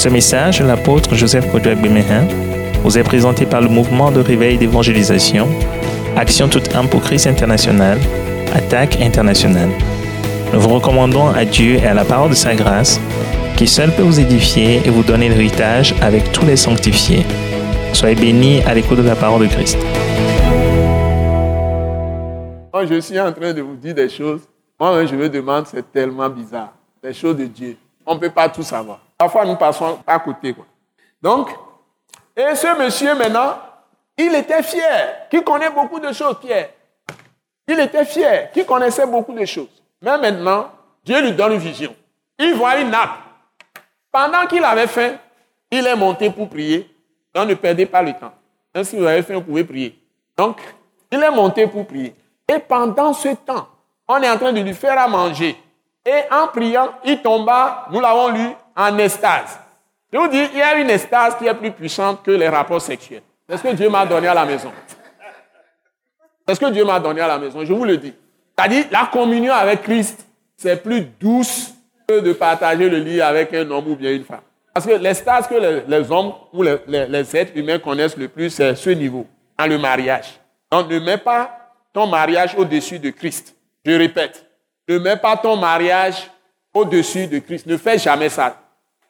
Ce message, l'apôtre Joseph Kodouak Bemehin, vous est présenté par le mouvement de réveil d'évangélisation, Action toute âme pour Christ international, Attaque internationale. Nous vous recommandons à Dieu et à la parole de sa grâce, qui seul peut vous édifier et vous donner l'héritage avec tous les sanctifiés. Soyez bénis à l'écoute de la parole de Christ. Quand je suis en train de vous dire des choses, moi, je me demande, c'est tellement bizarre. Les choses de Dieu. On ne peut pas tout savoir. Parfois, nous passons à côté. Donc, et ce monsieur maintenant, il était fier, qui connaît beaucoup de choses. Il était fier, qui connaissait beaucoup de choses. Mais maintenant, Dieu lui donne une vision. Il voit une nappe. Pendant qu'il avait faim, il est monté pour prier. Donc ne perdez pas le temps. Si vous avez faim, vous pouvez prier. Donc, il est monté pour prier. Et pendant ce temps, on est en train de lui faire à manger. Et en priant, il tomba, nous l'avons lu, en estase. Je vous dis, il y a une estase qui est plus puissante que les rapports sexuels. C'est ce que Dieu m'a donné à la maison. C'est ce que Dieu m'a donné à la maison, je vous le dis. C'est-à-dire, la communion avec Christ, c'est plus douce que de partager le lit avec un homme ou bien une femme. Parce que l'extase que les, hommes ou les, les, êtres humains connaissent le plus, c'est ce niveau, dans le mariage. Donc, ne mets pas ton mariage au-dessus de Christ. Je répète, ne mets pas ton mariage au-dessus de Christ. Ne fais jamais ça.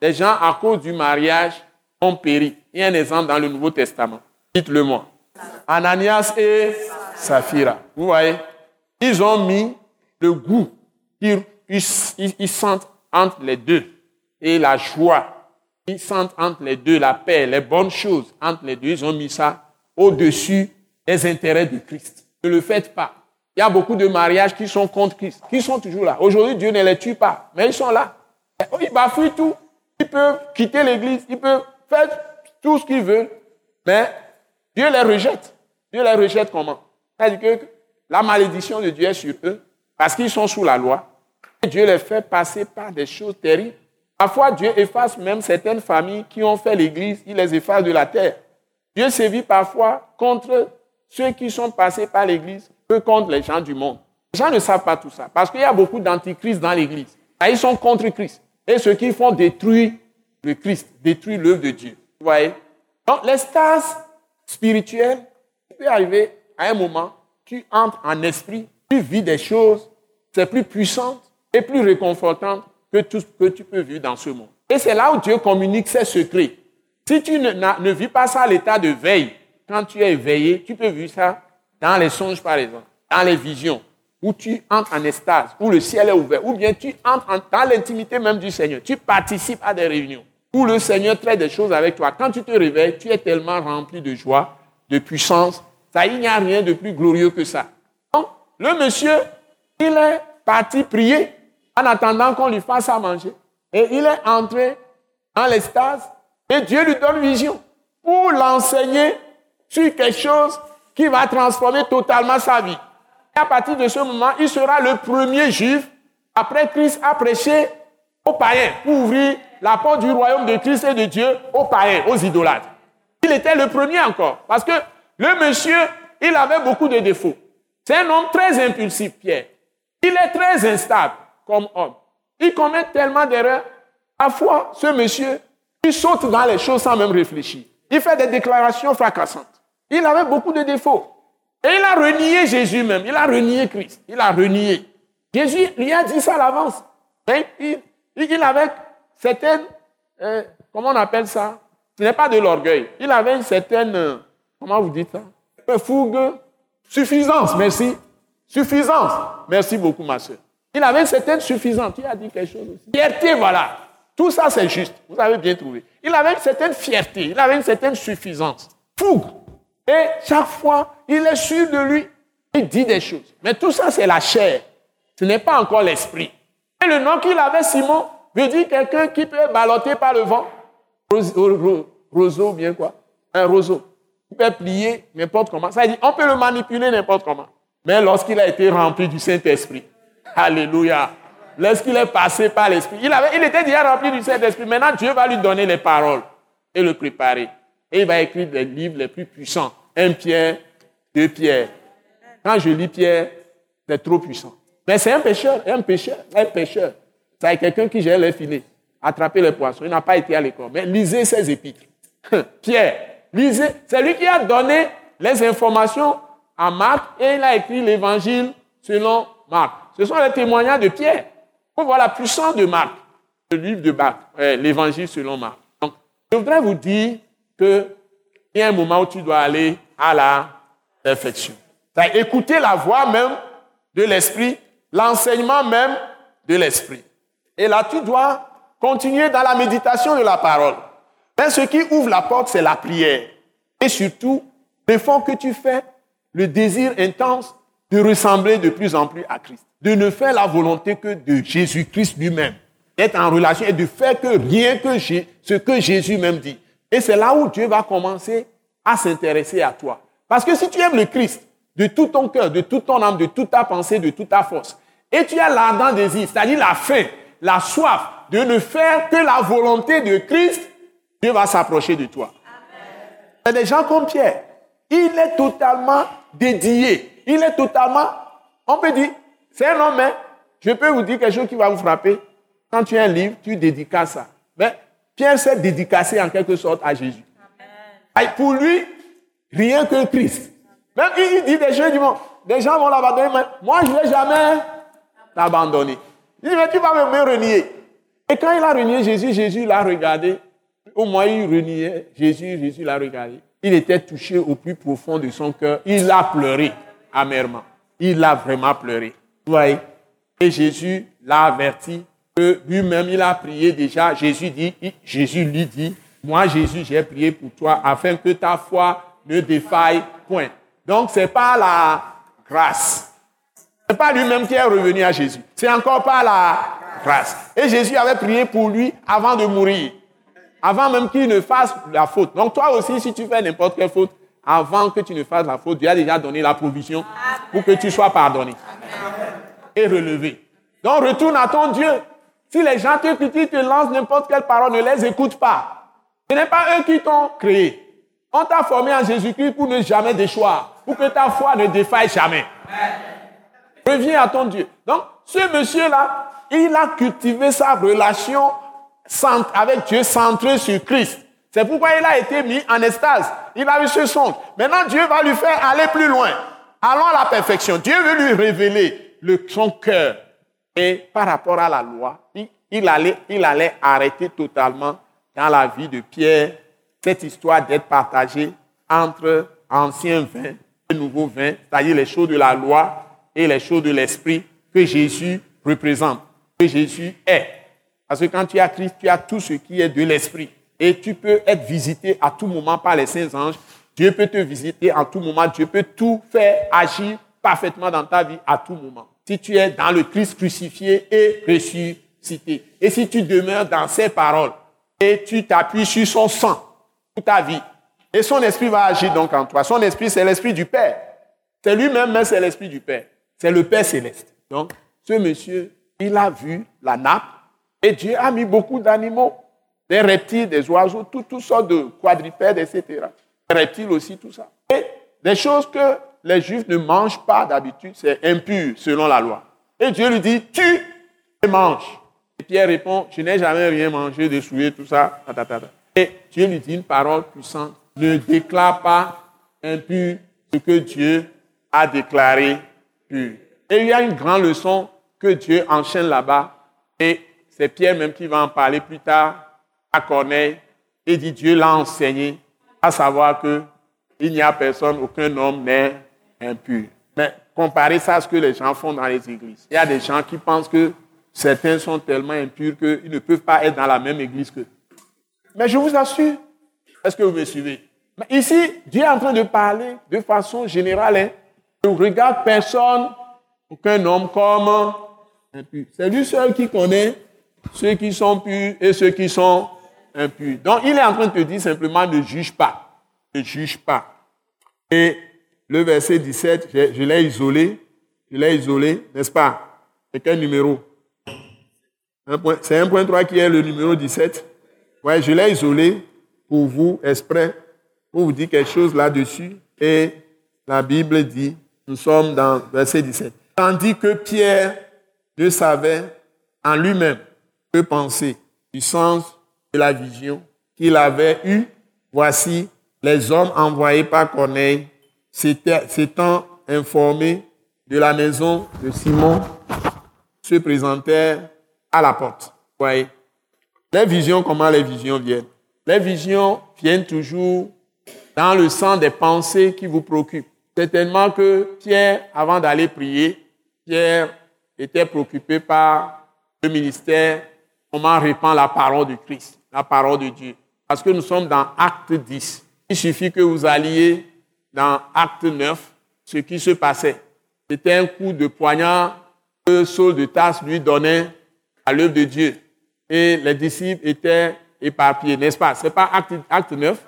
Les gens, à cause du mariage, ont péri. Il y a un exemple dans le Nouveau Testament. Dites-le moi. Ananias et Saphira. Vous voyez? Ils ont mis le goût. Ils, ils, sentent entre les deux. Et la joie. Ils sentent entre les deux la paix, les bonnes choses entre les deux. Ils ont mis ça au-dessus des intérêts de Christ. Ne le faites pas. Il y a beaucoup de mariages qui sont contre Christ, qui sont toujours là. Aujourd'hui, Dieu ne les tue pas, mais ils sont là. Ils bafouent tout. Ils peuvent quitter l'église, ils peuvent faire tout ce qu'ils veulent, mais Dieu les rejette. Dieu les rejette comment? C'est-à-dire que la malédiction de Dieu est sur eux, parce qu'ils sont sous la loi. Et Dieu les fait passer par des choses terribles. Parfois, Dieu efface même certaines familles qui ont fait l'église, il les efface de la terre. Dieu sévit parfois contre ceux qui sont passés par l'église contre les gens du monde. Les gens ne savent pas tout ça, parce qu'il y a beaucoup d'antichrist dans l'église. Ils sont contre Christ. Et ceux qui font détruire le Christ, détruire l'œuvre de Dieu. Vous voyez? Donc, l'extase spirituelle peut arriver à un moment, tu entres en esprit, tu vis des choses, c'est plus puissant et plus réconfortant que tout ce que tu peux vivre dans ce monde. Et c'est là où Dieu communique ses secrets. Si tu ne, ne vis pas ça à l'état de veille, quand tu es éveillé, tu peux vivre ça dans les songes par exemple, dans les visions, où tu entres en estase, où le ciel est ouvert, ou bien tu entres dans l'intimité même du Seigneur. Tu participes à des réunions où le Seigneur traite des choses avec toi. Quand tu te réveilles, tu es tellement rempli de joie, de puissance. Ça, il n'y a rien de plus glorieux que ça. Donc, le monsieur, il est parti prier en attendant qu'on lui fasse à manger. Et il est entré dans l'extase et Dieu lui donne vision pour l'enseigner sur quelque chose qui va transformer totalement sa vie. Et à partir de ce moment, il sera le premier juif, après Christ, à prêcher aux païens pour ouvrir la porte du royaume de Christ et de Dieu aux païens, aux idolâtres. Il était le premier encore, parce que le monsieur, il avait beaucoup de défauts. C'est un homme très impulsif, Pierre. Il est très instable comme homme. Il commet tellement d'erreurs. Parfois, ce monsieur, il saute dans les choses sans même réfléchir. Il fait des déclarations fracassantes. Il avait beaucoup de défauts. Et il a renié Jésus même. Il a renié Christ. Il a renié. Jésus lui a dit ça à l'avance. Il, il, avait certaines, euh, comment on appelle ça? Ce n'est pas de l'orgueil. Il avait une certaine, euh, comment vous dites ça? Fougue, suffisance, merci. Suffisance. Merci beaucoup, ma soeur. Il avait une certaine suffisance. Il a dit quelque chose aussi. Fierté, voilà. Tout ça, c'est juste. Vous avez bien trouvé. Il avait une certaine fierté. Il avait une certaine suffisance. Fougue. Et chaque fois, il est sûr de lui. Il dit des choses. Mais tout ça, c'est la chair. Ce n'est pas encore l'esprit. Et le nom qu'il avait, Simon, veut dire quelqu'un qui peut balloter par le vent. Roseau, bien quoi. Un roseau. Il peut plier n'importe comment. Ça dit, on peut le manipuler n'importe comment. Mais lorsqu'il a été rempli du Saint-Esprit, Alléluia. Lorsqu'il est passé par l'Esprit, il, avait, il était déjà rempli du Saint-Esprit. Maintenant, Dieu va lui donner les paroles et le préparer. Et il va écrire les livres les plus puissants. Un Pierre, deux Pierre. Quand je lis Pierre, c'est trop puissant. Mais c'est un pécheur, un pécheur, un pécheur. C'est quelqu'un qui gère les filets. attraper les poissons. Il n'a pas été à l'école. Mais lisez ses épîtres. Pierre, lisez. C'est lui qui a donné les informations à Marc et il a écrit l'évangile selon Marc. Ce sont les témoignages de Pierre. On voit la puissance de Marc, le livre de Marc, l'évangile selon Marc. Donc, je voudrais vous dire qu'il y a un moment où tu dois aller à la perfection. écouter la voix même de l'esprit, l'enseignement même de l'esprit. Et là, tu dois continuer dans la méditation de la parole. Mais ce qui ouvre la porte, c'est la prière. Et surtout, l'effort que tu fais, le désir intense de ressembler de plus en plus à Christ. De ne faire la volonté que de Jésus-Christ lui-même. D'être en relation et de faire que rien que ce que Jésus même dit. Et c'est là où Dieu va commencer à s'intéresser à toi. Parce que si tu aimes le Christ de tout ton cœur, de toute ton âme, de toute ta pensée, de toute ta force, et tu as l'ardent désir, c'est-à-dire la faim, la soif de ne faire que la volonté de Christ, Dieu va s'approcher de toi. Il y a des gens comme Pierre. Il est totalement dédié. Il est totalement, on peut dire, c'est un homme, mais je peux vous dire quelque chose qui va vous frapper. Quand tu as un livre, tu dédicaces ça. Mais Pierre s'est dédicacé en quelque sorte à Jésus. Amen. Pour lui, rien que Christ. Même il dit des choses, des gens vont l'abandonner, mais moi je ne vais jamais t'abandonner. Il dit, mais tu vas me renier. Et quand il a renié Jésus, Jésus l'a regardé. Au moins, il reniait Jésus, Jésus l'a regardé. Il était touché au plus profond de son cœur. Il a pleuré amèrement. Il a vraiment pleuré. Vous voyez? Et Jésus l'a averti lui-même, il a prié déjà. Jésus, dit, Jésus lui dit, moi, Jésus, j'ai prié pour toi afin que ta foi ne défaille point. Donc, ce n'est pas la grâce. Ce pas lui-même qui est revenu à Jésus. C'est encore pas la grâce. Et Jésus avait prié pour lui avant de mourir. Avant même qu'il ne fasse la faute. Donc toi aussi, si tu fais n'importe quelle faute, avant que tu ne fasses la faute, Dieu a déjà donné la provision pour que tu sois pardonné et relevé. Donc retourne à ton Dieu. Si les gens te critiquent, te lancent n'importe quelle parole, ne les écoute pas. Ce n'est pas eux qui t'ont créé. On t'a formé en Jésus-Christ pour ne jamais déchoir, pour que ta foi ne défaille jamais. Reviens à ton Dieu. Donc, ce monsieur-là, il a cultivé sa relation avec Dieu centrée sur Christ. C'est pourquoi il a été mis en estase. Il a eu ce songe. Maintenant, Dieu va lui faire aller plus loin. Allons à la perfection. Dieu veut lui révéler le, son cœur. Et par rapport à la loi, il, allait, il allait arrêter totalement dans la vie de Pierre cette histoire d'être partagée entre anciens vins et nouveaux vins, c'est-à-dire les choses de la loi et les choses de l'esprit que Jésus représente, que Jésus est. Parce que quand tu as Christ, tu as tout ce qui est de l'esprit. Et tu peux être visité à tout moment par les saints anges. Dieu peut te visiter à tout moment. Dieu peut tout faire agir parfaitement dans ta vie à tout moment. Si tu es dans le Christ crucifié et ressuscité. Et si tu demeures dans ses paroles et tu t'appuies sur son sang toute ta vie. Et son esprit va agir donc en toi. Son esprit, c'est l'esprit du Père. C'est lui-même, mais c'est l'esprit du Père. C'est le Père céleste. Donc, ce monsieur, il a vu la nappe et Dieu a mis beaucoup d'animaux, des reptiles, des oiseaux, toutes sortes de quadrupèdes, etc. Des reptiles aussi, tout ça. Et des choses que les Juifs ne mangent pas d'habitude, c'est impur selon la loi. Et Dieu lui dit, tu manges. Et Pierre répond, je n'ai jamais rien mangé de souillé, tout ça. Et Dieu lui dit une parole puissante, ne déclare pas impur ce que Dieu a déclaré pur. Et il y a une grande leçon que Dieu enchaîne là-bas. Et c'est Pierre même qui va en parler plus tard à Corneille. Et dit Dieu l'a enseigné, à savoir que il n'y a personne, aucun homme n'est impur. Mais comparez ça à ce que les gens font dans les églises. Il y a des gens qui pensent que certains sont tellement impurs qu'ils ne peuvent pas être dans la même église que. Mais je vous assure, est-ce que vous me suivez? Ici, Dieu est en train de parler de façon générale. Hein. ne regarde personne, aucun homme comme impur. C'est lui seul qui connaît ceux qui sont purs et ceux qui sont impurs. Donc, il est en train de te dire simplement ne juge pas. Ne juge pas. Et le verset 17, je, l'ai isolé. Je l'ai isolé, n'est-ce pas? C'est quel numéro? C'est 1.3 qui est le numéro 17. Ouais, je l'ai isolé pour vous, exprès, pour vous dire quelque chose là-dessus. Et la Bible dit, nous sommes dans verset 17. Tandis que Pierre ne savait en lui-même que penser. du sens de la vision qu'il avait eue. Voici, les hommes envoyés par Corneille s'étant informés de la maison de Simon se présentèrent à la porte. Voyez, les visions, comment les visions viennent? Les visions viennent toujours dans le sens des pensées qui vous préoccupent. Certainement que Pierre, avant d'aller prier, Pierre était préoccupé par le ministère, comment répand la parole de Christ, la parole de Dieu. Parce que nous sommes dans Acte 10. Il suffit que vous alliez dans Acte 9, ce qui se passait. C'était un coup de poignard que Saul de Tasse lui donnait à l'œuvre de Dieu. Et les disciples étaient éparpillés, n'est-ce pas? Ce n'est pas acte, acte 9.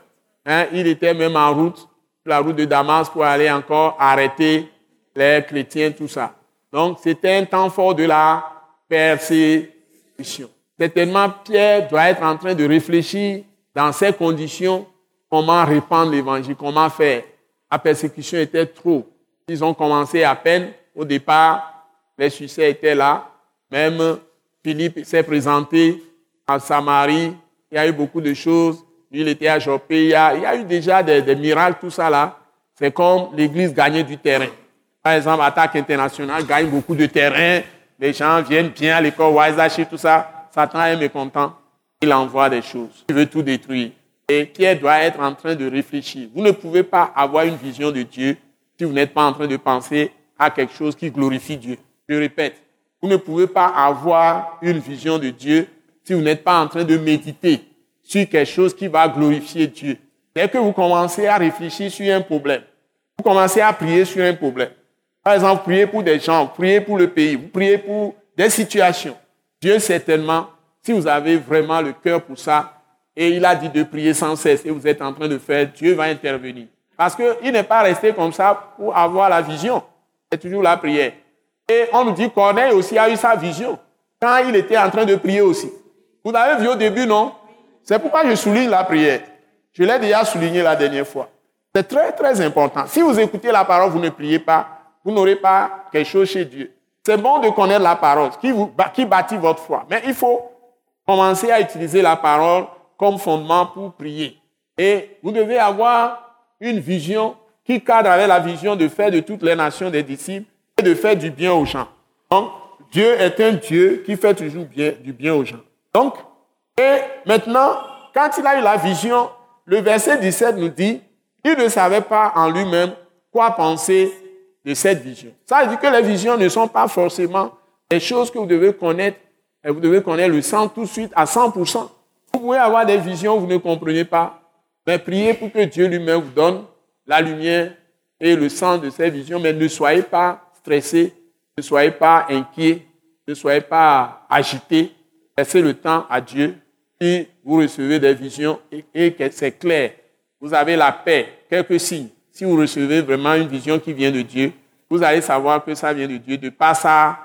Hein? Il était même en route, la route de Damas, pour aller encore arrêter les chrétiens, tout ça. Donc, c'était un temps fort de la persécution. Certainement, Pierre doit être en train de réfléchir dans ces conditions, comment répandre l'évangile, comment faire. La persécution était trop. Ils ont commencé à peine. Au départ, les succès étaient là. Même Philippe s'est présenté à Samarie. Il y a eu beaucoup de choses. il était à Jopé. Il y a, eu déjà des, miracles, tout ça là. C'est comme l'Église gagnait du terrain. Par exemple, Attaque internationale gagne beaucoup de terrain. Les gens viennent bien à l'école, Waisashi, tout ça. Satan est mécontent. Il envoie des choses. Il veut tout détruire. Et Pierre doit être en train de réfléchir. Vous ne pouvez pas avoir une vision de Dieu si vous n'êtes pas en train de penser à quelque chose qui glorifie Dieu. Je répète, vous ne pouvez pas avoir une vision de Dieu si vous n'êtes pas en train de méditer sur quelque chose qui va glorifier Dieu. Dès que vous commencez à réfléchir sur un problème, vous commencez à prier sur un problème. Par exemple, priez pour des gens, priez pour le pays, vous priez pour des situations. Dieu certainement, si vous avez vraiment le cœur pour ça, et il a dit de prier sans cesse, et vous êtes en train de faire, Dieu va intervenir. Parce qu'il n'est pas resté comme ça pour avoir la vision. C'est toujours la prière. Et on nous dit Corneille aussi a eu sa vision quand il était en train de prier aussi. Vous avez vu au début, non? C'est pourquoi je souligne la prière. Je l'ai déjà souligné la dernière fois. C'est très, très important. Si vous écoutez la parole, vous ne priez pas, vous n'aurez pas quelque chose chez Dieu. C'est bon de connaître la parole qui, vous, qui bâtit votre foi. Mais il faut commencer à utiliser la parole comme fondement pour prier. Et vous devez avoir une vision qui cadre avec la vision de faire de toutes les nations des disciples et de faire du bien aux gens. Donc, Dieu est un Dieu qui fait toujours du bien aux gens. Donc, et maintenant, quand il a eu la vision, le verset 17 nous dit, il ne savait pas en lui-même quoi penser de cette vision. Ça veut dire que les visions ne sont pas forcément des choses que vous devez connaître, et vous devez connaître le sang tout de suite à 100%. Vous pouvez avoir des visions, vous ne comprenez pas, mais priez pour que Dieu lui-même vous donne la lumière et le sens de ces visions, mais ne soyez pas stressés, ne soyez pas inquiets, ne soyez pas agités. Laissez le temps à Dieu. Si vous recevez des visions et, que c'est clair, vous avez la paix, quelques signes. Si vous recevez vraiment une vision qui vient de Dieu, vous allez savoir que ça vient de Dieu de par sa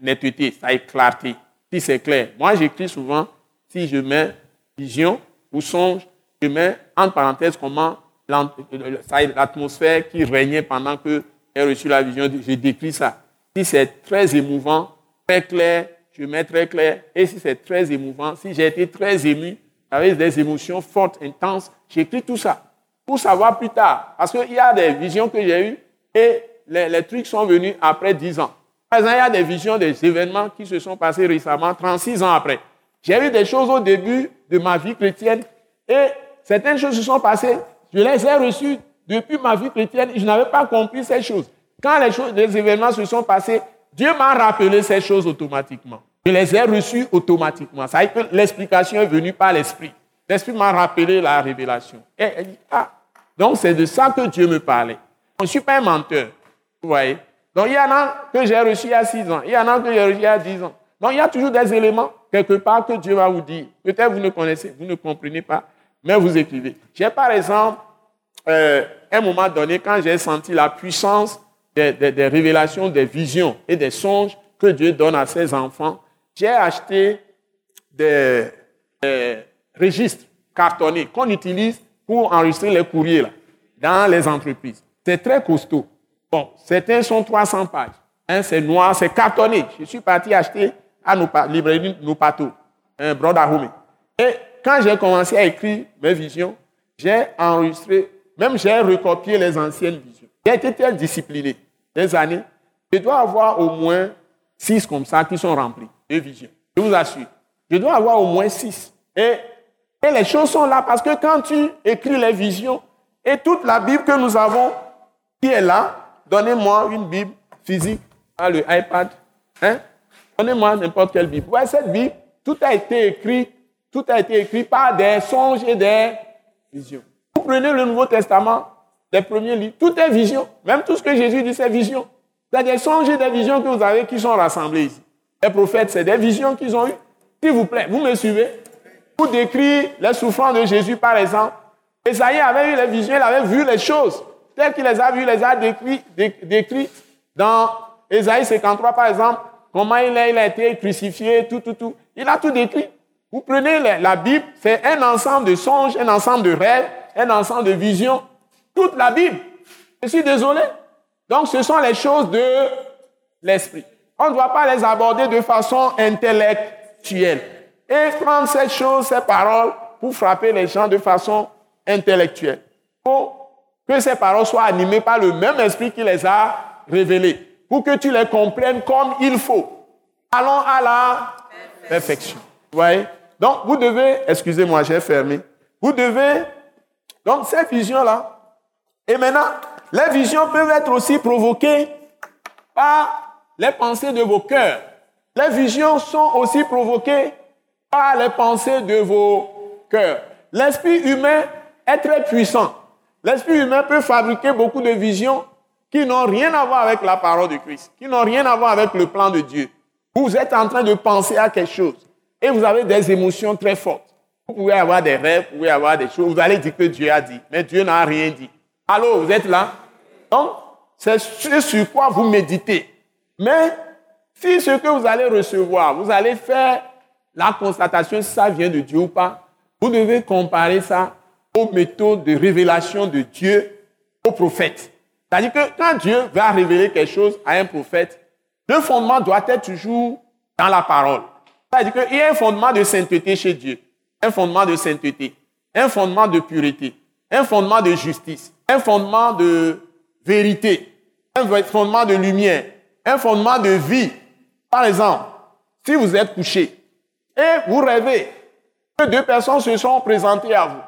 netteté, sa clarté. Si c'est clair. Moi, j'écris souvent, si je mets vision ou songe, je mets entre parenthèses comment l'atmosphère qui régnait pendant que j'ai reçu la vision. Je décris ça. Si c'est très émouvant, très clair, je mets très clair. Et si c'est très émouvant, si j'ai été très ému, avec des émotions fortes, intenses, j'écris tout ça pour savoir plus tard. Parce qu'il y a des visions que j'ai eues et les, les, trucs sont venus après 10 ans. Par exemple, il y a des visions, des événements qui se sont passés récemment, 36 ans après. J'ai eu des choses au début de ma vie chrétienne et certaines choses se sont passées, je les ai reçues depuis ma vie chrétienne, je n'avais pas compris ces choses. Quand les, choses, les événements se sont passés, Dieu m'a rappelé ces choses automatiquement. Je les ai reçues automatiquement. Ça veut dire que l'explication est venue par l'Esprit. L'Esprit m'a rappelé la révélation. Et elle ah, donc c'est de ça que Dieu me parlait. Je ne suis pas un menteur. Vous voyez Donc il y en a que j'ai reçus il y a 6 ans. Il y en a que j'ai reçus il y a 10 ans. Donc il y a toujours des éléments quelque part que Dieu va vous dire. Peut-être vous ne connaissez, vous ne comprenez pas mais vous écrivez. J'ai par exemple, euh, un moment donné, quand j'ai senti la puissance des, révélations, des visions et des songes que Dieu donne à ses enfants, j'ai acheté des, registres cartonnés qu'on utilise pour enregistrer les courriers là, dans les entreprises. C'est très costaud. Bon, certains sont 300 pages. c'est noir, c'est cartonné. Je suis parti acheter à nos librairies, nos pateaux. un Brother Et quand j'ai commencé à écrire mes visions, j'ai enregistré, même j'ai recopié les anciennes visions. J'ai été très discipliné des années. Je dois avoir au moins six comme ça qui sont remplis de visions. Je vous assure. Je dois avoir au moins six. Et, les choses sont là parce que quand tu écris les visions et toute la Bible que nous avons qui est là, donnez-moi une Bible physique, à le iPad. Hein? Donnez-moi n'importe quelle Bible. Ouais, cette Bible, tout a été écrit, tout a été écrit par des songes et des visions. Vous prenez le Nouveau Testament, les premiers livres, tout est vision. Même tout ce que Jésus dit, c'est vision. C'est des songes et des visions que vous avez qui sont rassemblés ici. Les prophètes, c'est des visions qu'ils ont eues. S'il vous plaît, vous me suivez? Pour décrire les souffrances de Jésus, par exemple, Esaïe avait eu les visions, il avait vu les choses telles qu'il les a vues, il les a décrites dans Esaïe 53, par exemple, comment il a, il été crucifié, tout, tout, tout. Il a tout décrit. Vous prenez la Bible, c'est un ensemble de songes, un ensemble de rêves, un ensemble de visions. Toute la Bible. Je suis désolé. Donc, ce sont les choses de l'esprit. On ne doit pas les aborder de façon intellectuelle. Et prendre ces choses, ces paroles, pour frapper les gens de façon intellectuelle. Pour que ces paroles soient animées par le même esprit qui les a révélées. Pour que tu les comprennes comme il faut. Allons à la perfection. Vous voyez? Donc, vous devez, excusez-moi, j'ai fermé. Vous devez, donc, ces visions-là. Et maintenant, les visions peuvent être aussi provoquées par les pensées de vos cœurs. Les visions sont aussi provoquées par les pensées de vos cœurs. L'esprit humain est très puissant. L'esprit humain peut fabriquer beaucoup de visions qui n'ont rien à voir avec la parole de Christ, qui n'ont rien à voir avec le plan de Dieu. Vous êtes en train de penser à quelque chose et vous avez des émotions très fortes. Vous pouvez avoir des rêves, vous pouvez avoir des choses, vous allez dire que Dieu a dit, mais Dieu n'a rien dit. Allô, vous êtes là? Donc, c'est ce sur quoi vous méditez. Mais si ce que vous allez recevoir, vous allez faire la constatation si ça vient de Dieu ou pas, vous devez comparer ça aux méthodes de révélation de Dieu aux prophètes. C'est-à-dire que quand Dieu va révéler quelque chose à un prophète, le fondement doit être toujours dans la parole. C'est-à-dire qu'il y a un fondement de sainteté chez Dieu, un fondement de sainteté, un fondement de pureté, un fondement de justice, un fondement de vérité, un fondement de lumière, un fondement de vie. Par exemple, si vous êtes couché et vous rêvez que deux personnes se sont présentées à vous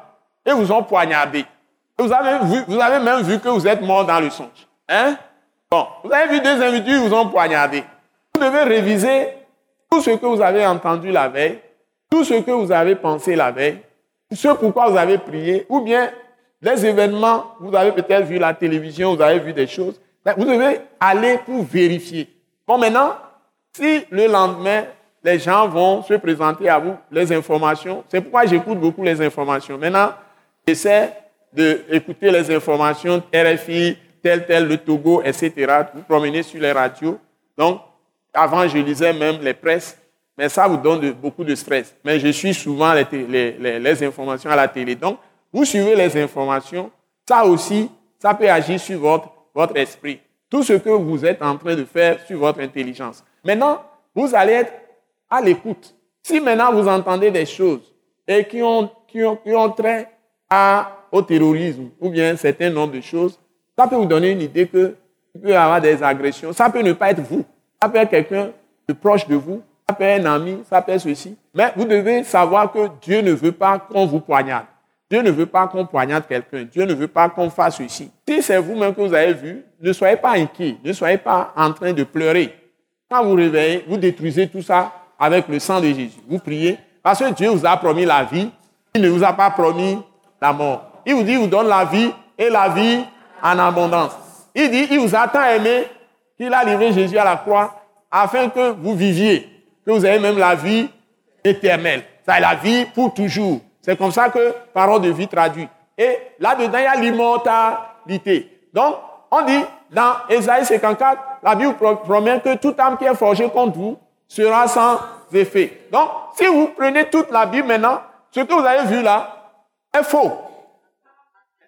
et vous ont poignardé, vous avez, vous avez même vu que vous êtes mort dans le songe. Hein? Bon, vous avez vu deux individus vous ont poignardé. Vous devez réviser tout ce que vous avez entendu la veille, tout ce que vous avez pensé la veille, ce pourquoi vous avez prié, ou bien les événements, vous avez peut-être vu la télévision, vous avez vu des choses. Vous devez aller pour vérifier. Bon, maintenant, si le lendemain, les gens vont se présenter à vous les informations, c'est pourquoi j'écoute beaucoup les informations. Maintenant, j'essaie d'écouter les informations RFI, tel, tel, le Togo, etc. Vous promenez sur les radios. Donc, avant, je lisais même les presses, mais ça vous donne beaucoup de stress. Mais je suis souvent les, les informations à la télé. Donc, vous suivez les informations, ça aussi, ça peut agir sur votre, votre esprit. Tout ce que vous êtes en train de faire sur votre intelligence. Maintenant, vous allez être à l'écoute. Si maintenant vous entendez des choses et qui ont, qui ont, qui ont trait à, au terrorisme ou bien un certain nombre de choses, ça peut vous donner une idée que peut y avoir des agressions. Ça peut ne pas être vous. Ça peut être quelqu'un de proche de vous. Ça peut être un ami. Ça peut être ceci. Mais vous devez savoir que Dieu ne veut pas qu'on vous poignarde. Dieu ne veut pas qu'on poignarde quelqu'un. Dieu ne veut pas qu'on fasse ceci. Si c'est vous-même que vous avez vu, ne soyez pas inquiet. Ne soyez pas en train de pleurer. Quand vous réveillez, vous détruisez tout ça avec le sang de Jésus. Vous priez parce que Dieu vous a promis la vie. Il ne vous a pas promis la mort. Il vous dit, il vous donne la vie et la vie en abondance. Il dit, il vous a tant aimé qu'il a livré Jésus à la croix afin que vous viviez, que vous ayez même la vie éternelle. Ça la vie pour toujours. C'est comme ça que parole de vie traduit. Et là-dedans, il y a l'immortalité. Donc, on dit dans Ésaïe 54, la Bible promet que toute âme qui est forgée contre vous sera sans effet. Donc, si vous prenez toute la Bible maintenant, ce que vous avez vu là est faux.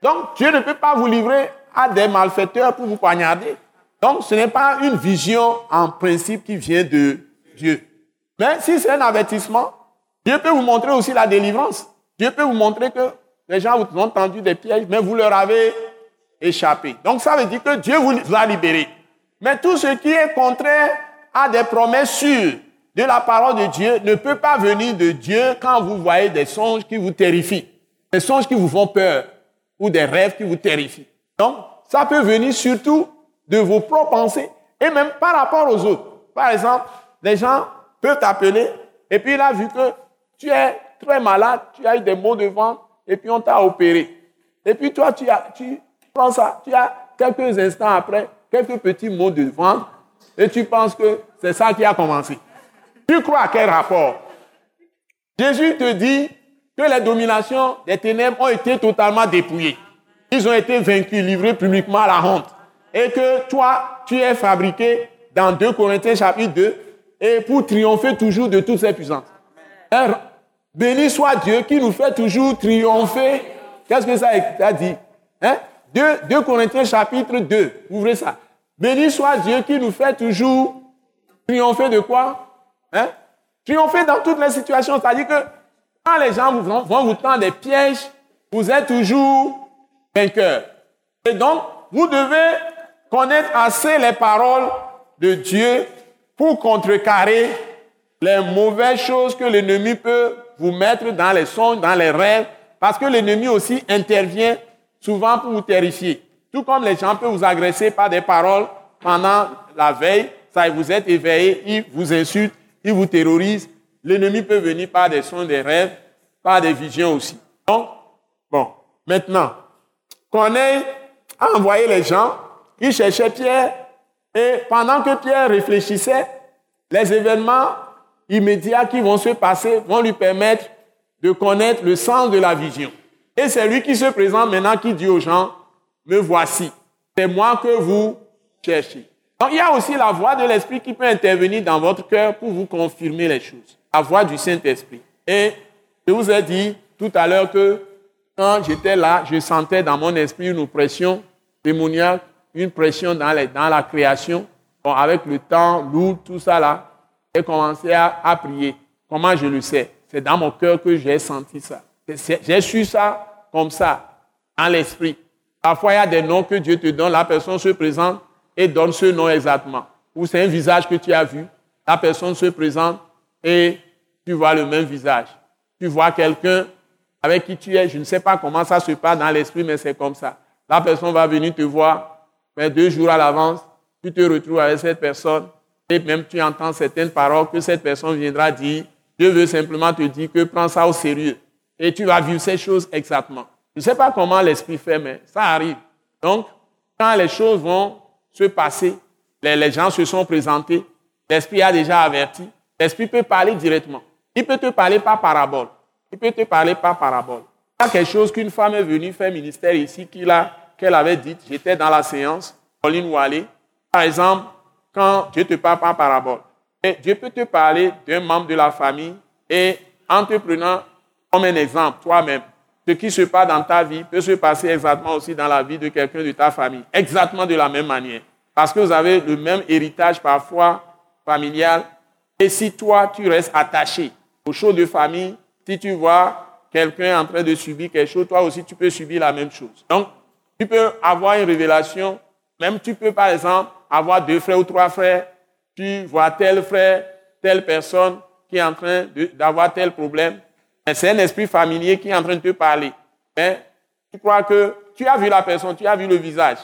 Donc, Dieu ne peut pas vous livrer à des malfaiteurs pour vous poignarder. Donc, ce n'est pas une vision en principe qui vient de Dieu. Mais si c'est un avertissement, Dieu peut vous montrer aussi la délivrance. Dieu peut vous montrer que les gens vous ont tendu des pièges, mais vous leur avez échappé. Donc ça veut dire que Dieu vous a libéré. Mais tout ce qui est contraire à des promesses sûres de la parole de Dieu ne peut pas venir de Dieu quand vous voyez des songes qui vous terrifient, des songes qui vous font peur ou des rêves qui vous terrifient. Donc, ça peut venir surtout de vos propres pensées et même par rapport aux autres. Par exemple, les gens peuvent t'appeler et puis a vu que tu es très malade, tu as eu des maux de ventre et puis on t'a opéré. Et puis toi, tu, as, prends ça, tu as quelques instants après, quelques petits maux de ventre et tu penses que c'est ça qui a commencé. Tu crois à quel rapport? Jésus te dit que les dominations des ténèbres ont été totalement dépouillées. Ils ont été vaincus, livrés publiquement à la honte. Et que toi, tu es fabriqué dans 2 Corinthiens chapitre 2 et pour triompher toujours de toutes ces puissances. Béni soit Dieu qui nous fait toujours triompher. Qu'est-ce que ça a dit? Hein? 2, Corinthiens chapitre 2. Ouvrez ça. Béni soit Dieu qui nous fait toujours triompher de quoi? Hein? Triompher dans toutes les situations. C'est-à-dire que quand les gens vont, vous tendre des pièges, vous êtes toujours vainqueur. Et donc, vous devez connaître assez les paroles de Dieu pour contrecarrer les mauvaises choses que l'ennemi peut vous mettre dans les songes, dans les rêves, parce que l'ennemi aussi intervient souvent pour vous terrifier. Tout comme les gens peuvent vous agresser par des paroles pendant la veille, ça vous êtes éveillé, ils vous insultent, ils vous terrorisent. L'ennemi peut venir par des songes, des rêves, par des visions aussi. Donc, bon, maintenant, Corneille a envoyé les gens, ils cherchaient Pierre, et pendant que Pierre réfléchissait, les événements immédiats qui vont se passer vont lui permettre de connaître le sens de la vision. Et c'est lui qui se présente maintenant, qui dit aux gens, me voici, c'est moi que vous cherchez. Donc il y a aussi la voix de l'Esprit qui peut intervenir dans votre cœur pour vous confirmer les choses. La voix du Saint-Esprit. Et je vous ai dit tout à l'heure que quand j'étais là, je sentais dans mon esprit une pression démoniaque, une pression dans, dans la création. Bon, avec le temps, lourd, tout ça là, j'ai commencé à, à prier. Comment je le sais? C'est dans mon cœur que j'ai senti ça. J'ai su ça comme ça, en l'esprit. Parfois, il y a des noms que Dieu te donne, la personne se présente et donne ce nom exactement. Ou c'est un visage que tu as vu, la personne se présente et tu vois le même visage. Tu vois quelqu'un avec qui tu es, je ne sais pas comment ça se passe dans l'esprit, mais c'est comme ça. La personne va venir te voir, mais deux jours à l'avance, tu te retrouves avec cette personne et même tu entends certaines paroles que cette personne viendra dire. Dieu veut simplement te dire que prends ça au sérieux. Et tu vas vivre ces choses exactement. Je ne sais pas comment l'esprit fait, mais ça arrive. Donc, quand les choses vont se passer, les, gens se sont présentés, l'esprit a déjà averti, l'esprit peut parler directement. Il peut te parler par parabole. Il peut te parler par parabole. Il y a quelque chose qu'une femme est venue faire ministère ici qu'elle avait dit. J'étais dans la séance, Pauline Wallé. Par exemple, quand Dieu te parle par parabole, et Dieu peut te parler d'un membre de la famille et en te prenant comme un exemple, toi-même, ce qui se passe dans ta vie peut se passer exactement aussi dans la vie de quelqu'un de ta famille, exactement de la même manière. Parce que vous avez le même héritage parfois familial. Et si toi, tu restes attaché aux choses de famille, si tu vois quelqu'un en train de subir quelque chose, toi aussi, tu peux subir la même chose. Donc, tu peux avoir une révélation. Même tu peux, par exemple, avoir deux frères ou trois frères. Tu vois tel frère, telle personne qui est en train d'avoir tel problème. C'est un esprit familier qui est en train de te parler. Mais tu crois que tu as vu la personne, tu as vu le visage.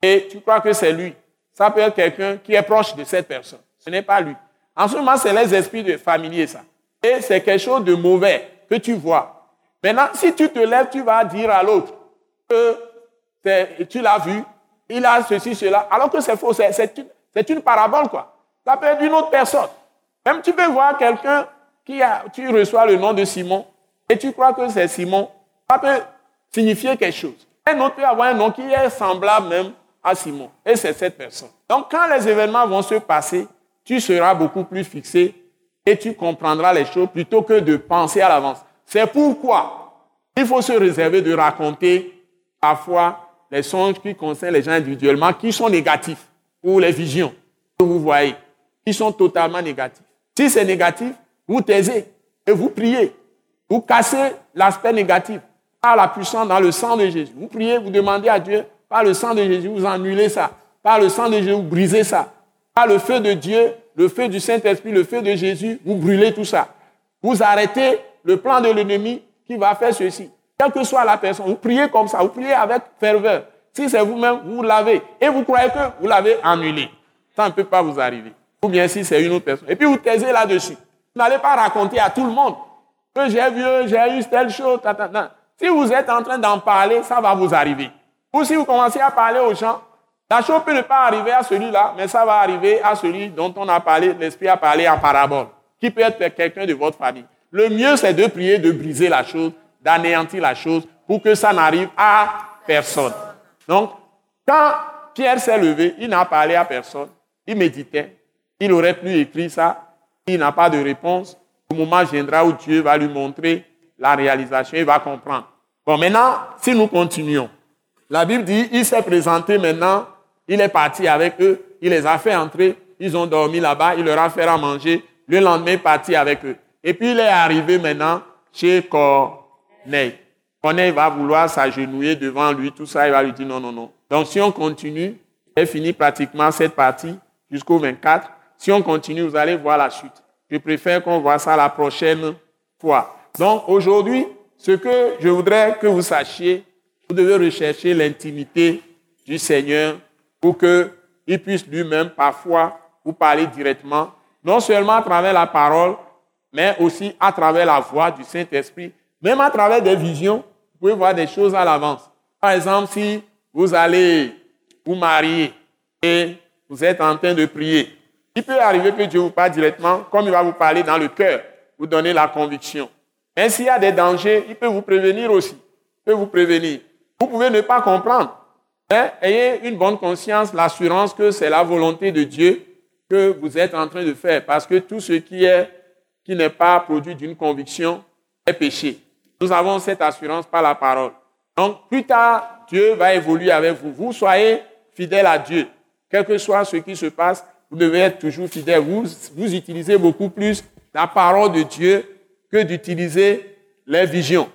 Et tu crois que c'est lui. Ça peut être quelqu'un qui est proche de cette personne. Ce n'est pas lui. En ce moment, c'est les esprits de familiers, ça et c'est quelque chose de mauvais que tu vois. Maintenant, si tu te lèves, tu vas dire à l'autre que tu l'as vu, il a ceci, cela, alors que c'est faux, c'est une, parabole, quoi. Ça peut être une autre personne. Même tu peux voir quelqu'un qui a, tu reçois le nom de Simon et tu crois que c'est Simon. Ça peut signifier quelque chose. Un autre peut avoir un nom qui est semblable même à Simon. Et c'est cette personne. Donc, quand les événements vont se passer, tu seras beaucoup plus fixé et tu comprendras les choses plutôt que de penser à l'avance. C'est pourquoi il faut se réserver de raconter parfois les songes qui concernent les gens individuellement, qui sont négatifs, ou les visions que vous voyez, qui sont totalement négatifs. Si c'est négatif, vous taisez. et vous priez. Vous cassez l'aspect négatif par la puissance dans le sang de Jésus. Vous priez, vous demandez à Dieu, par le sang de Jésus, vous annulez ça. Par le sang de Jésus, vous brisez ça. Par le feu de Dieu, le feu du Saint-Esprit, le feu de Jésus, vous brûlez tout ça. Vous arrêtez le plan de l'ennemi qui va faire ceci. Quelle que soit la personne, vous priez comme ça, vous priez avec ferveur. Si c'est vous-même, vous l'avez. Et vous croyez que vous l'avez annulé. Ça ne peut pas vous arriver. Ou bien si c'est une autre personne. Et puis vous taisez là-dessus. Vous n'allez pas raconter à tout le monde que j'ai vu, j'ai eu telle chose. Si vous êtes en train d'en parler, ça va vous arriver. Ou si vous commencez à parler aux gens, la chose peut ne pas arriver à celui-là, mais ça va arriver à celui dont on a parlé, l'Esprit a parlé en parabole, qui peut être quelqu'un de votre famille. Le mieux, c'est de prier, de briser la chose, d'anéantir la chose, pour que ça n'arrive à personne. Donc, quand Pierre s'est levé, il n'a parlé à personne, il méditait, il aurait pu écrire ça, il n'a pas de réponse. Le moment viendra où Dieu va lui montrer la réalisation, il va comprendre. Bon, maintenant, si nous continuons, la Bible dit, il s'est présenté maintenant, il est parti avec eux, il les a fait entrer, ils ont dormi là-bas, il leur a fait à manger, le lendemain, il est parti avec eux. Et puis, il est arrivé maintenant chez Corneille. Corneille va vouloir s'agenouiller devant lui, tout ça, il va lui dire non, non, non. Donc, si on continue, j'ai fini pratiquement cette partie jusqu'au 24. Si on continue, vous allez voir la suite. Je préfère qu'on voit ça la prochaine fois. Donc, aujourd'hui, ce que je voudrais que vous sachiez, vous devez rechercher l'intimité du Seigneur pour qu'il puisse lui-même parfois vous parler directement, non seulement à travers la parole, mais aussi à travers la voix du Saint-Esprit, même à travers des visions, vous pouvez voir des choses à l'avance. Par exemple, si vous allez vous marier et vous êtes en train de prier, il peut arriver que Dieu vous parle directement, comme il va vous parler dans le cœur, vous donner la conviction. Mais s'il y a des dangers, il peut vous prévenir aussi. Il peut vous prévenir. Vous pouvez ne pas comprendre. Ayez une bonne conscience, l'assurance que c'est la volonté de Dieu que vous êtes en train de faire. Parce que tout ce qui est, qui n'est pas produit d'une conviction est péché. Nous avons cette assurance par la parole. Donc, plus tard, Dieu va évoluer avec vous. Vous soyez fidèle à Dieu. Quel que soit ce qui se passe, vous devez être toujours fidèle. Vous, vous utilisez beaucoup plus la parole de Dieu que d'utiliser les visions.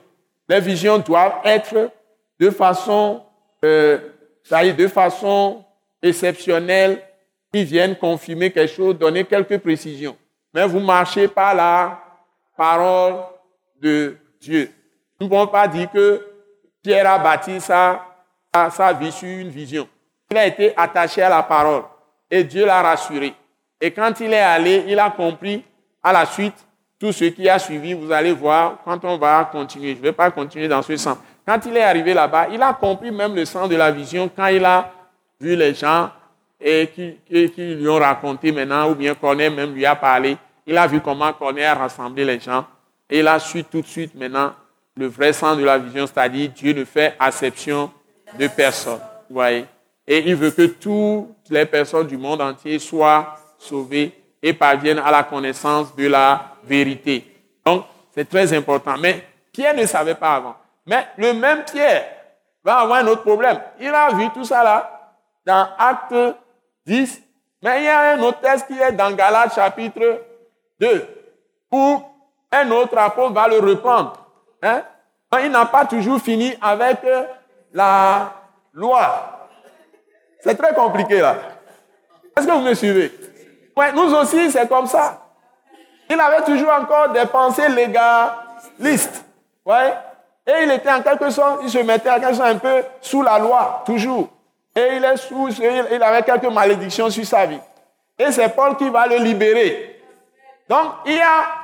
Les visions doivent être de façon, euh, de façon exceptionnelle, qui viennent confirmer quelque chose, donner quelques précisions. Mais vous marchez par la parole de Dieu. Nous ne pouvons pas dire que Pierre a bâti sa, sa vie sur une vision. Il a été attaché à la parole et Dieu l'a rassuré. Et quand il est allé, il a compris à la suite tout ce qui a suivi. Vous allez voir quand on va continuer. Je ne vais pas continuer dans ce sens. Quand il est arrivé là-bas, il a compris même le sens de la vision quand il a vu les gens et qui, lui ont raconté maintenant, ou bien Corneille même lui a parlé. Il a vu comment Corneille a rassemblé les gens. Et il a su tout de suite maintenant le vrai sens de la vision, c'est-à-dire Dieu ne fait acception de personne. Vous voyez? Et il veut que toutes les personnes du monde entier soient sauvées et parviennent à la connaissance de la vérité. Donc, c'est très important. Mais Pierre ne savait pas avant. Mais le même Pierre va avoir un autre problème. Il a vu tout ça là dans Acte 10. Mais il y a un autre texte qui est dans Galates chapitre 2, où un autre apôtre va le reprendre. Hein? Il n'a pas toujours fini avec la loi. C'est très compliqué là. Est-ce que vous me suivez? Nous aussi, c'est comme ça. Il avait toujours encore des pensées légalistes. Ouais? Et il était en quelque sorte, il se mettait en quelque sorte un peu sous la loi, toujours. Et il, est sous, il avait quelques malédictions sur sa vie. Et c'est Paul qui va le libérer. Donc, il y a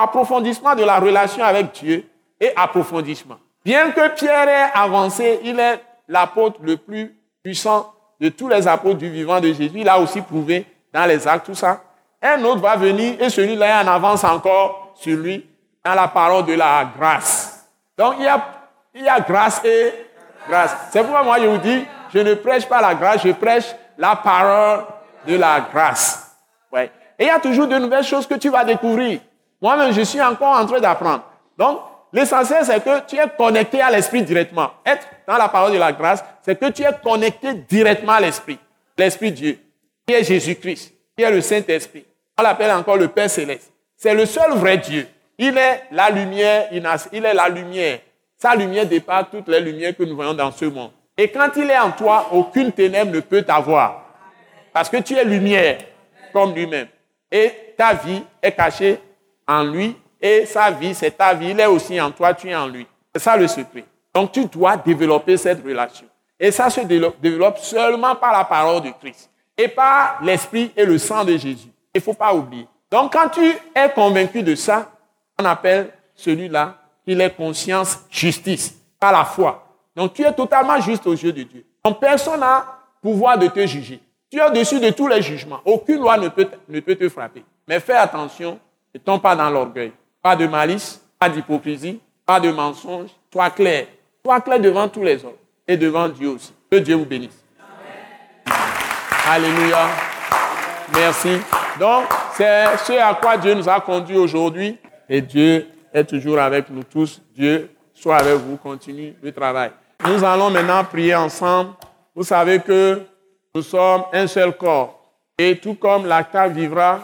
approfondissement de la relation avec Dieu et approfondissement. Bien que Pierre ait avancé, il est l'apôtre le plus puissant de tous les apôtres du vivant de Jésus. Il a aussi prouvé dans les actes tout ça. Un autre va venir et celui-là est en avance encore sur lui dans la parole de la grâce. Donc il y a, il grâce et grâce. C'est pourquoi moi je vous dis, je ne prêche pas la grâce, je prêche la parole de la grâce. Ouais. Et il y a toujours de nouvelles choses que tu vas découvrir. Moi-même, je suis encore en train d'apprendre. Donc, l'essentiel, c'est que tu es connecté à l'Esprit directement. Être dans la parole de la grâce, c'est que tu es connecté directement à l'Esprit. L'Esprit Dieu, qui est Jésus-Christ, qui est le Saint-Esprit. On l'appelle encore le Père Céleste. C'est le seul vrai Dieu. Il est la lumière, il est la lumière. Sa lumière dépasse toutes les lumières que nous voyons dans ce monde. Et quand il est en toi, aucune ténèbre ne peut t'avoir. Parce que tu es lumière, comme lui-même. Et ta vie est cachée en lui. Et sa vie, c'est ta vie. Il est aussi en toi, tu es en lui. C'est ça le secret. Donc tu dois développer cette relation. Et ça se développe seulement par la parole de Christ. Et par l'esprit et le sang de Jésus. Il ne faut pas oublier. Donc quand tu es convaincu de ça, on appelle celui-là qu'il est conscience justice, par la foi. Donc tu es totalement juste aux yeux de Dieu. Donc personne n'a pouvoir de te juger. Tu es au-dessus de tous les jugements. Aucune loi ne peut, ne peut te frapper. Mais fais attention, ne tombe pas dans l'orgueil. Pas de malice, pas d'hypocrisie, pas de mensonge. Sois clair. Sois clair devant tous les hommes et devant Dieu aussi. Que Dieu vous bénisse. Alléluia. Merci. Donc, c'est ce à quoi Dieu nous a conduit aujourd'hui. Et Dieu est toujours avec nous tous. Dieu soit avec vous. Continue le travail. Nous allons maintenant prier ensemble. Vous savez que nous sommes un seul corps. Et tout comme l'ACTA vivra,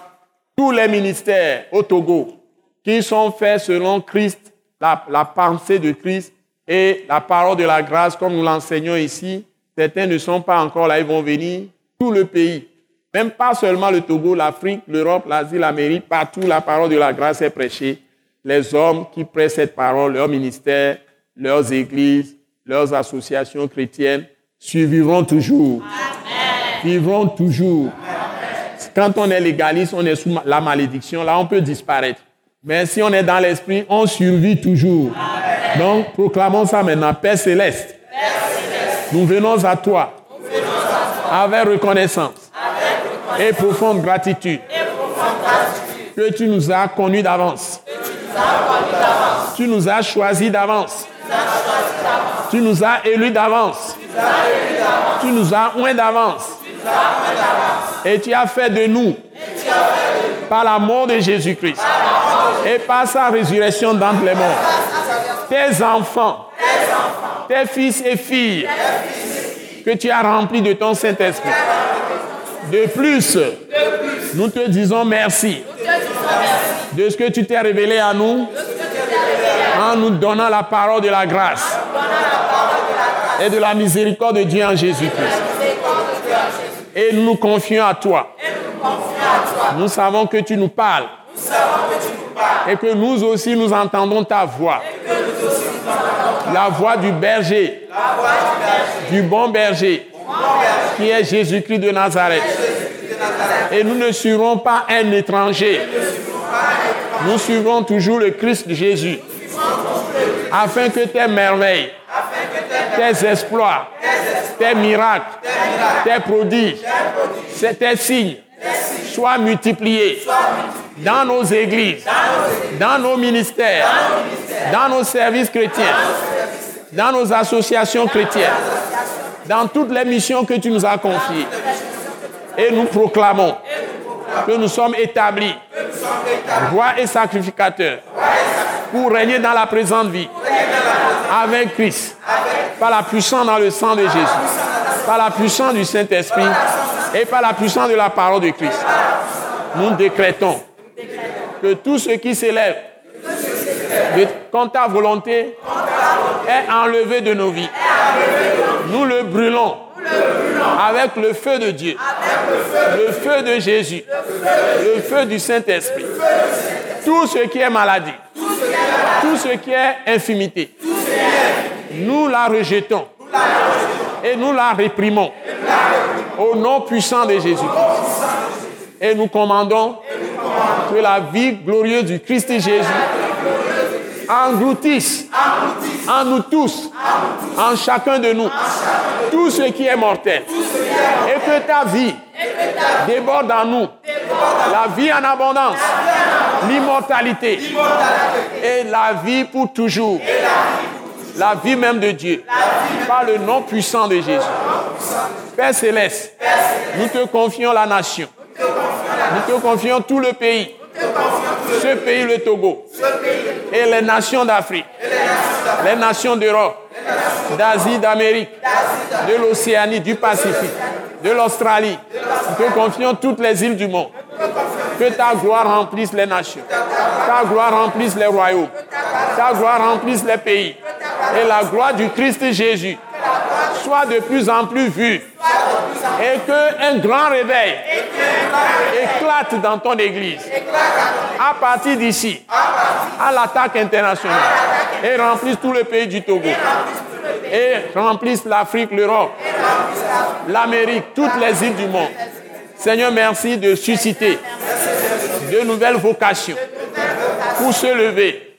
tous les ministères au Togo qui sont faits selon Christ, la, la pensée de Christ et la parole de la grâce, comme nous l'enseignons ici, certains ne sont pas encore là, ils vont venir, tout le pays. Même pas seulement le Togo, l'Afrique, l'Europe, l'Asie, l'Amérique, partout la parole de la grâce est prêchée. Les hommes qui prêchent cette parole, leurs ministères, leurs églises, leurs associations chrétiennes, survivront toujours. Vivront toujours. Quand on est légaliste, on est sous la malédiction, là on peut disparaître. Mais si on est dans l'esprit, on survit toujours. Donc proclamons ça maintenant. Père céleste, nous venons à toi avec reconnaissance et profonde gratitude que tu nous as connus d'avance. Tu nous as choisis d'avance. Tu nous as élus d'avance. Tu nous as oints d'avance. Et tu as fait de nous, par la mort de Jésus-Christ et par sa résurrection d'entre les morts, tes enfants, tes fils et filles, que tu as remplis de ton Saint-Esprit. De plus, nous te disons merci de ce que tu t'es révélé à nous en nous donnant la parole de la grâce et de la miséricorde de Dieu en Jésus-Christ. Et nous nous confions à toi. Nous savons que tu nous parles. Et que nous aussi nous entendons ta voix. La voix du berger. Du bon berger. Qui est Jésus-Christ de Nazareth. Et nous ne suivrons pas un étranger. Nous suivrons toujours le Christ Jésus. Afin que tes merveilles, tes exploits, tes miracles, tes prodiges, tes signes soient multipliés dans nos églises, dans nos ministères, dans nos services chrétiens, dans nos associations chrétiennes, dans toutes les missions que tu nous as confiées. Et nous proclamons que nous sommes établis, rois et sacrificateurs, pour régner dans la présente vie avec Christ, par la puissance dans le sang de Jésus, par la puissance du Saint-Esprit et par la puissance de la parole de Christ. Nous décrétons que tout ce qui s'élève contre ta volonté est enlevé de nos vies. Nous le brûlons avec le feu de Dieu, le feu de Jésus, le feu du Saint-Esprit. Tout ce qui est maladie, tout ce qui est infimité, nous la rejetons et nous la réprimons au nom puissant de Jésus. Et nous commandons que la vie glorieuse du Christ Jésus engloutisse en nous tous, en chacun de nous, tout ce qui est mortel. Et que ta vie déborde en nous la vie en abondance, l'immortalité et la vie pour toujours. La vie même de Dieu, par le nom puissant de Jésus. Père céleste, nous te confions la nation. Nous te confions tout le pays. Ce pays, le Togo. Et les nations d'Afrique. Les nations d'Europe. D'Asie, d'Amérique. De l'Océanie, du Pacifique. De l'Australie. Te confions toutes les îles du monde. Que ta gloire remplisse les nations. Ta gloire remplisse les royaumes. Ta gloire remplisse les pays. Et la gloire du Christ Jésus soit de plus en plus vue. Et qu'un grand réveil éclate dans ton église. À partir d'ici, à l'attaque internationale. Et remplisse tout le pays du Togo. Et remplisse l'Afrique, l'Europe, l'Amérique, toutes les îles du monde. Seigneur, merci de susciter de nouvelles vocations pour se lever,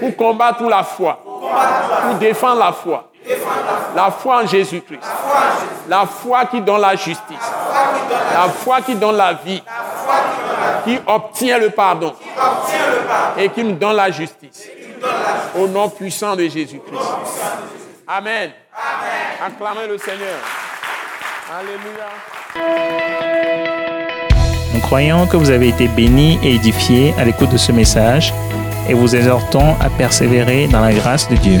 pour combattre la foi, pour défendre la foi. La foi en Jésus-Christ. La foi qui donne la justice. La foi qui donne la vie. Qui obtient le pardon. Et qui nous donne la justice. Au nom puissant de Jésus-Christ. Amen. Acclamez le Seigneur. Alléluia. Nous croyons que vous avez été bénis et édifiés à l'écoute de ce message et vous exhortons à persévérer dans la grâce de Dieu.